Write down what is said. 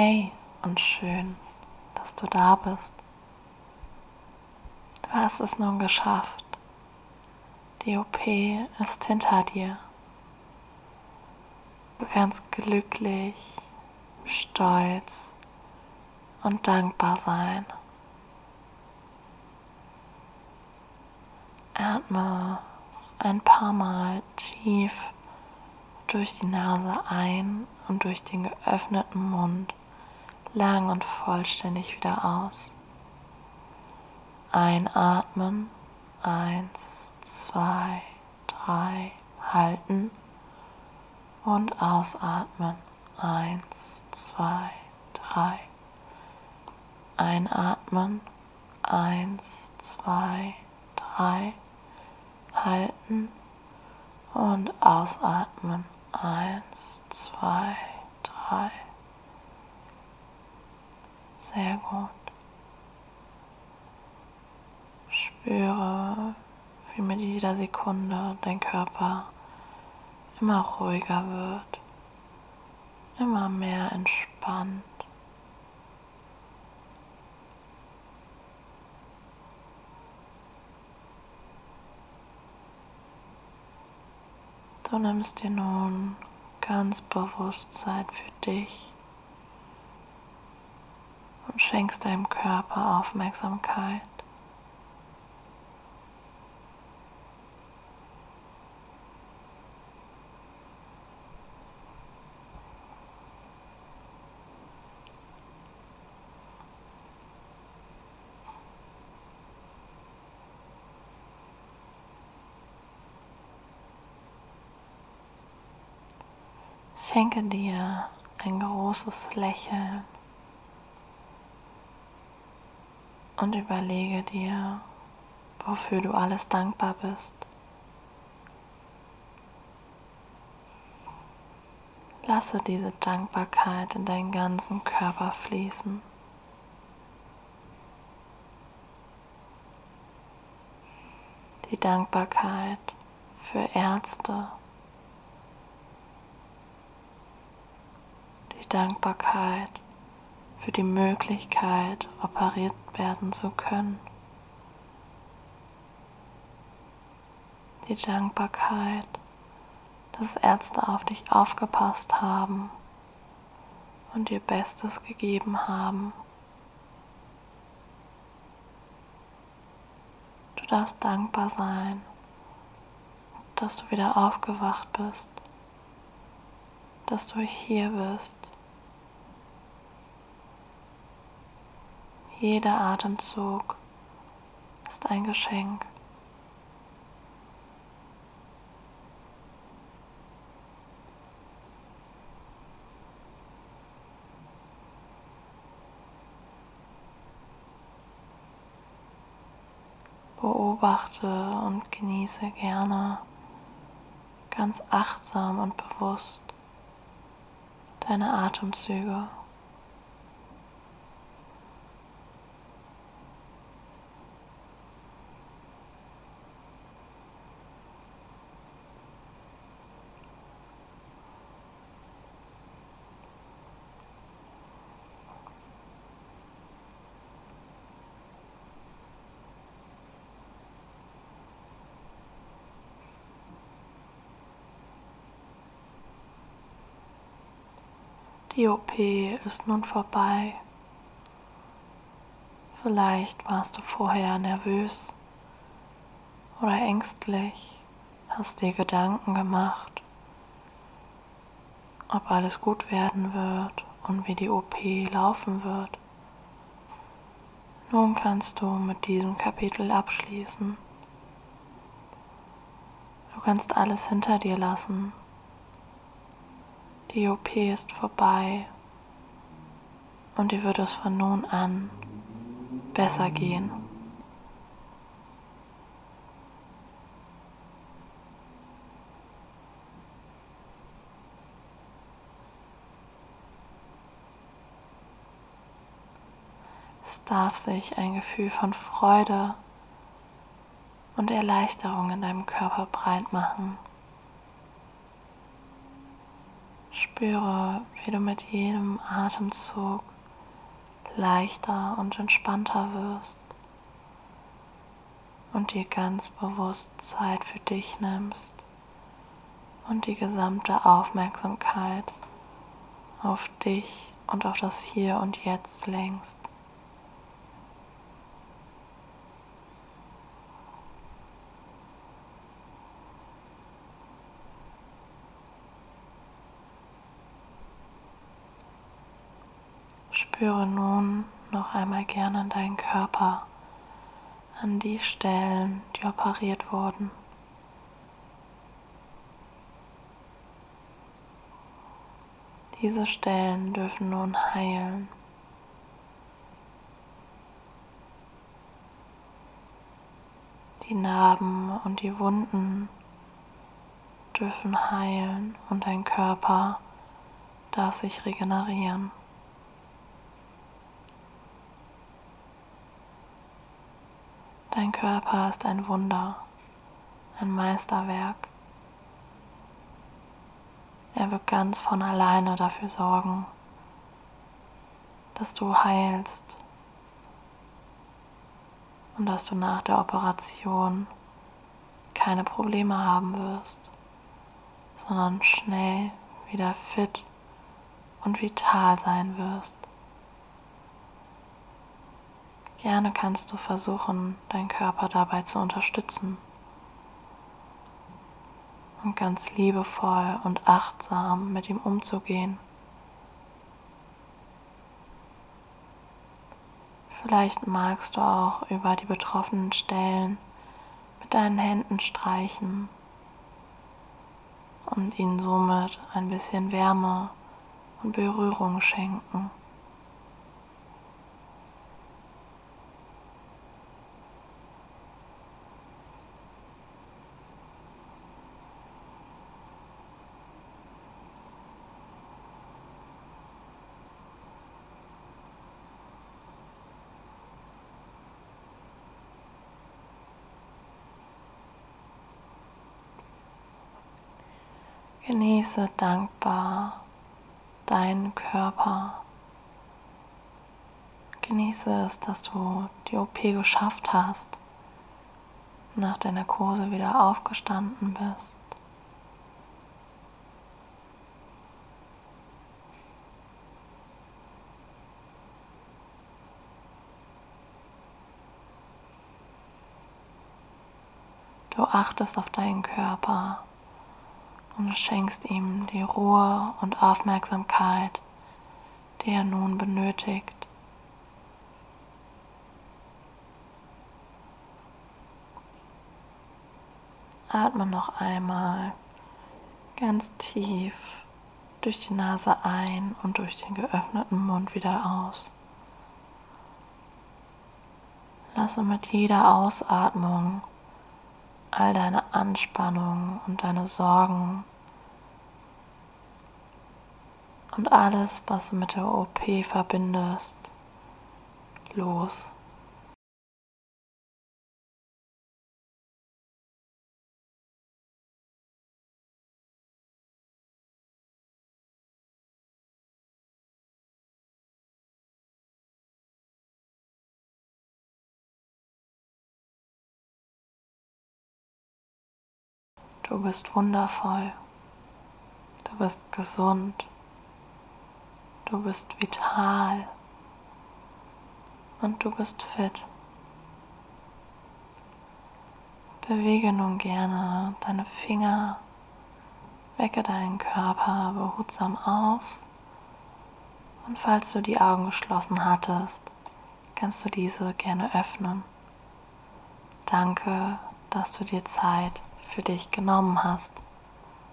Hey und schön, dass du da bist. Du hast es nun geschafft. Die OP ist hinter dir. Du kannst glücklich, stolz und dankbar sein. Atme ein paar Mal tief durch die Nase ein und durch den geöffneten Mund lang und vollständig wieder aus. Einatmen. Eins, zwei, drei. Halten. Und ausatmen. Eins, zwei, drei. Einatmen. Eins, zwei, drei. Halten. Und ausatmen. Eins, zwei, drei. Sehr gut. Spüre, wie mit jeder Sekunde dein Körper immer ruhiger wird, immer mehr entspannt. Du nimmst dir nun ganz bewusst Zeit für dich und schenkst deinem Körper Aufmerksamkeit. Schenke dir ein großes Lächeln und überlege dir, wofür du alles dankbar bist. Lasse diese Dankbarkeit in deinen ganzen Körper fließen. Die Dankbarkeit für Ärzte, die Dankbarkeit für die Möglichkeit, operiert werden zu können. Die Dankbarkeit, dass Ärzte auf dich aufgepasst haben und ihr Bestes gegeben haben. Du darfst dankbar sein, dass du wieder aufgewacht bist, dass du hier bist Jeder Atemzug ist ein Geschenk. Beobachte und genieße gerne ganz achtsam und bewusst deine Atemzüge. Die OP ist nun vorbei. Vielleicht warst du vorher nervös oder ängstlich, hast dir Gedanken gemacht, ob alles gut werden wird und wie die OP laufen wird. Nun kannst du mit diesem Kapitel abschließen. Du kannst alles hinter dir lassen die OP ist vorbei und dir wird es von nun an besser gehen. Es darf sich ein Gefühl von Freude und Erleichterung in deinem Körper breit machen. Spüre, wie du mit jedem Atemzug leichter und entspannter wirst und dir ganz bewusst Zeit für dich nimmst und die gesamte Aufmerksamkeit auf dich und auf das Hier und Jetzt lenkst. Spüre nun noch einmal gerne deinen Körper an die Stellen, die operiert wurden. Diese Stellen dürfen nun heilen. Die Narben und die Wunden dürfen heilen und dein Körper darf sich regenerieren. Dein Körper ist ein Wunder, ein Meisterwerk. Er wird ganz von alleine dafür sorgen, dass du heilst und dass du nach der Operation keine Probleme haben wirst, sondern schnell wieder fit und vital sein wirst. Gerne kannst du versuchen, deinen Körper dabei zu unterstützen und ganz liebevoll und achtsam mit ihm umzugehen. Vielleicht magst du auch über die betroffenen Stellen mit deinen Händen streichen und ihnen somit ein bisschen Wärme und Berührung schenken. Genieße dankbar deinen Körper. Genieße es, dass du die OP geschafft hast, nach der Narkose wieder aufgestanden bist. Du achtest auf deinen Körper und schenkst ihm die Ruhe und Aufmerksamkeit, die er nun benötigt. Atme noch einmal ganz tief durch die Nase ein und durch den geöffneten Mund wieder aus. Lasse mit jeder Ausatmung all deine Anspannung und deine Sorgen und alles, was du mit der OP verbindest, los. Du bist wundervoll. Du bist gesund. Du bist vital. Und du bist fit. Bewege nun gerne deine Finger, wecke deinen Körper behutsam auf und falls du die Augen geschlossen hattest, kannst du diese gerne öffnen. Danke, dass du dir Zeit für dich genommen hast.